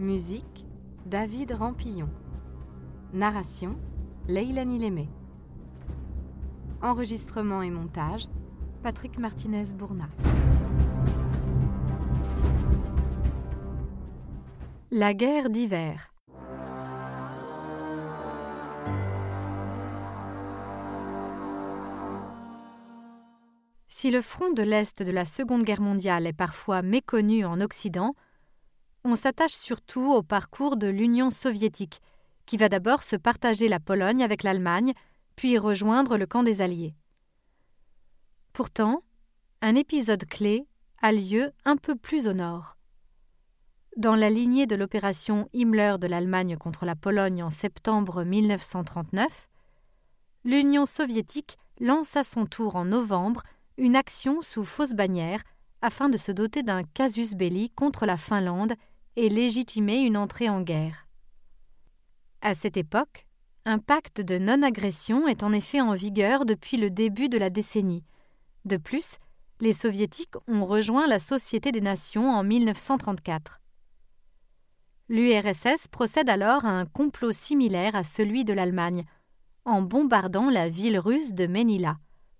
Musique David Rampillon. Narration Leilani Lémé. Enregistrement et montage Patrick Martinez-Bourna. La guerre d'hiver. Si le front de l'Est de la Seconde Guerre mondiale est parfois méconnu en Occident, on s'attache surtout au parcours de l'Union soviétique, qui va d'abord se partager la Pologne avec l'Allemagne, puis rejoindre le camp des Alliés. Pourtant, un épisode clé a lieu un peu plus au nord. Dans la lignée de l'opération Himmler de l'Allemagne contre la Pologne en septembre 1939, l'Union soviétique lance à son tour en novembre une action sous fausse bannière afin de se doter d'un casus belli contre la Finlande et légitimer une entrée en guerre. À cette époque, un pacte de non-agression est en effet en vigueur depuis le début de la décennie. De plus, les soviétiques ont rejoint la Société des Nations en 1934. L'URSS procède alors à un complot similaire à celui de l'Allemagne, en bombardant la ville russe de Menila,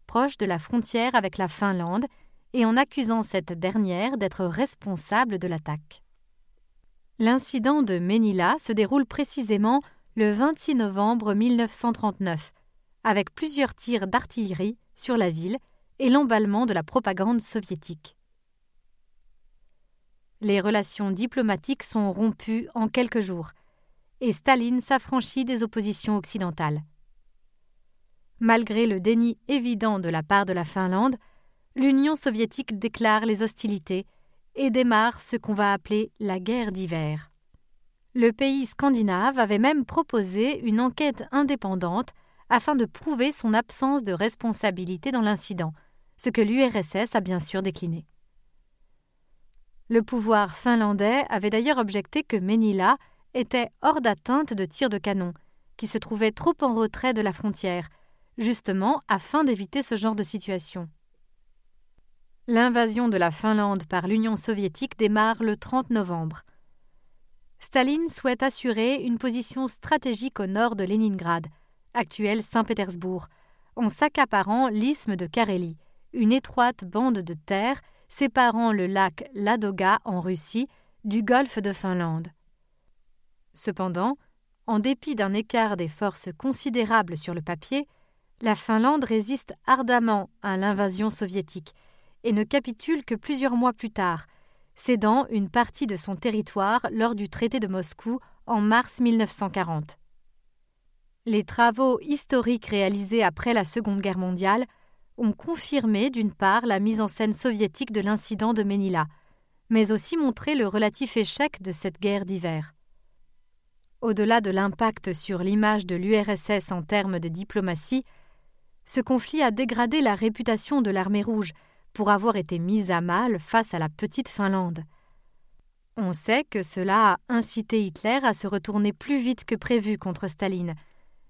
proche de la frontière avec la Finlande, et en accusant cette dernière d'être responsable de l'attaque. L'incident de Menila se déroule précisément le 26 novembre 1939, avec plusieurs tirs d'artillerie sur la ville et l'emballement de la propagande soviétique. Les relations diplomatiques sont rompues en quelques jours, et Staline s'affranchit des oppositions occidentales. Malgré le déni évident de la part de la Finlande, l'Union soviétique déclare les hostilités et démarre ce qu'on va appeler la guerre d'hiver. Le pays scandinave avait même proposé une enquête indépendante afin de prouver son absence de responsabilité dans l'incident, ce que l'URSS a bien sûr décliné. Le pouvoir finlandais avait d'ailleurs objecté que Menila était hors d'atteinte de tirs de canon, qui se trouvait trop en retrait de la frontière, justement afin d'éviter ce genre de situation. L'invasion de la Finlande par l'Union soviétique démarre le 30 novembre. Staline souhaite assurer une position stratégique au nord de Leningrad, actuel Saint-Pétersbourg, en s'accaparant l'isthme de Carélie, une étroite bande de terre séparant le lac Ladoga en Russie du golfe de Finlande. Cependant, en dépit d'un écart des forces considérable sur le papier, la Finlande résiste ardemment à l'invasion soviétique et ne capitule que plusieurs mois plus tard, cédant une partie de son territoire lors du traité de Moscou en mars 1940. Les travaux historiques réalisés après la Seconde Guerre mondiale ont confirmé d'une part la mise en scène soviétique de l'incident de Menila, mais aussi montré le relatif échec de cette guerre d'hiver. Au-delà de l'impact sur l'image de l'URSS en termes de diplomatie, ce conflit a dégradé la réputation de l'armée rouge pour avoir été mise à mal face à la petite Finlande. On sait que cela a incité Hitler à se retourner plus vite que prévu contre Staline,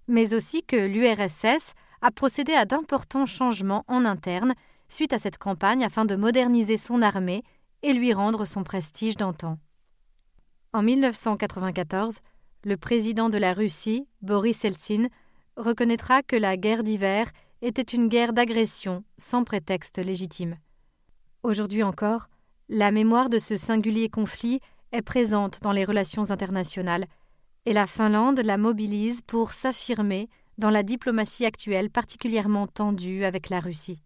mais aussi que l'URSS a procédé à d'importants changements en interne suite à cette campagne afin de moderniser son armée et lui rendre son prestige d'antan. En 1994, le président de la Russie, Boris Eltsine, reconnaîtra que la guerre d'hiver était une guerre d'agression sans prétexte légitime. Aujourd'hui encore, la mémoire de ce singulier conflit est présente dans les relations internationales, et la Finlande la mobilise pour s'affirmer dans la diplomatie actuelle particulièrement tendue avec la Russie.